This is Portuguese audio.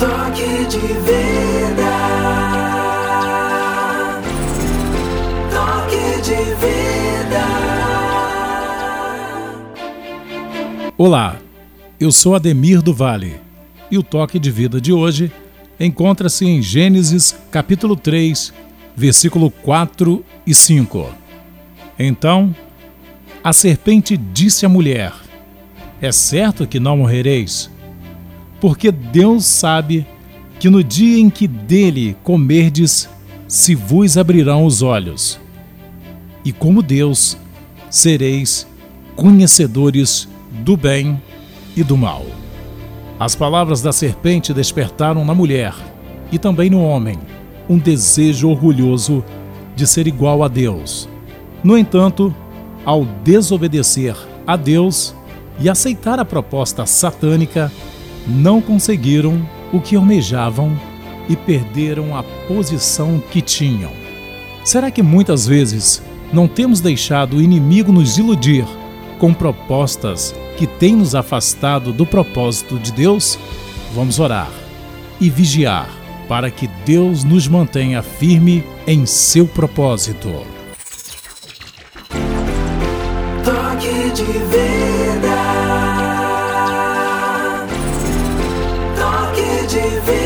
Toque de vida. Toque de vida. Olá, eu sou Ademir do Vale e o toque de vida de hoje encontra-se em Gênesis capítulo 3, versículo 4 e 5. Então, a serpente disse à mulher: É certo que não morrereis? Porque Deus sabe que no dia em que dele comerdes, se vos abrirão os olhos. E como Deus, sereis conhecedores do bem e do mal. As palavras da serpente despertaram na mulher e também no homem um desejo orgulhoso de ser igual a Deus. No entanto, ao desobedecer a Deus e aceitar a proposta satânica, não conseguiram o que almejavam e perderam a posição que tinham. Será que muitas vezes não temos deixado o inimigo nos iludir com propostas que têm nos afastado do propósito de Deus? Vamos orar e vigiar para que Deus nos mantenha firme em seu propósito. Toque de vida. de.